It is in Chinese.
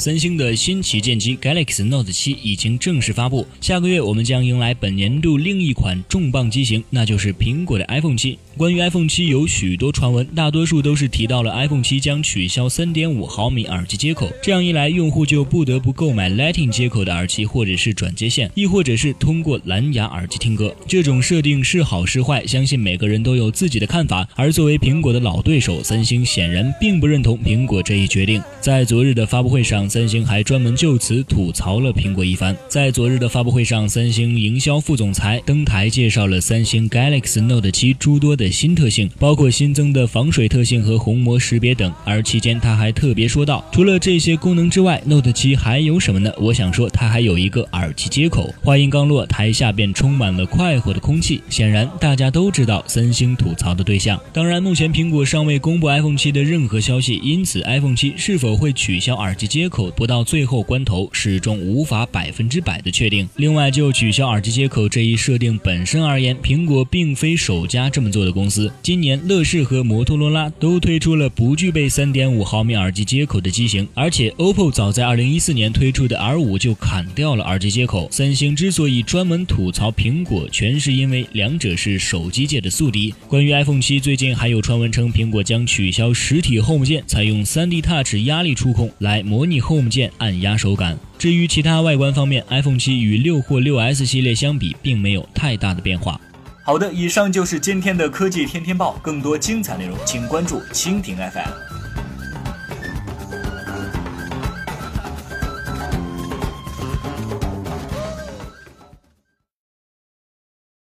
三星的新旗舰机 Galaxy Note 7已经正式发布，下个月我们将迎来本年度另一款重磅机型，那就是苹果的 iPhone 7。关于 iPhone 7有许多传闻，大多数都是提到了 iPhone 7将取消3.5毫米耳机接口，这样一来，用户就不得不购买 Lightning 接口的耳机或者是转接线，亦或者是通过蓝牙耳机听歌。这种设定是好是坏，相信每个人都有自己的看法。而作为苹果的老对手，三星显然并不认同苹果这一决定。在昨日的发布会上，三星还专门就此吐槽了苹果一番。在昨日的发布会上，三星营销副总裁登台介绍了三星 Galaxy Note 7诸多的新特性，包括新增的防水特性和虹膜识别等。而期间他还特别说道，除了这些功能之外，Note 7还有什么呢？我想说，它还有一个耳机接口。话音刚落，台下便充满了快活的空气。显然，大家都知道三星吐槽的对象。当然，目前苹果尚未公布 iPhone 7的任何消息，因此 iPhone 7是否会取消耳机接口，不到。最后关头始终无法百分之百的确定。另外，就取消耳机接口这一设定本身而言，苹果并非首家这么做的公司。今年，乐视和摩托罗拉都推出了不具备三点五毫米耳机接口的机型，而且 OPPO 早在二零一四年推出的 R 五就砍掉了耳机接口。三星之所以专门吐槽苹果，全是因为两者是手机界的宿敌。关于 iPhone 七，最近还有传闻称苹果将取消实体 Home 键，采用 3D Touch 压力触控来模拟 Home 键。按压手感。至于其他外观方面，iPhone 七与六或六 S 系列相比，并没有太大的变化。好的，以上就是今天的科技天天报。更多精彩内容，请关注蜻蜓 FM。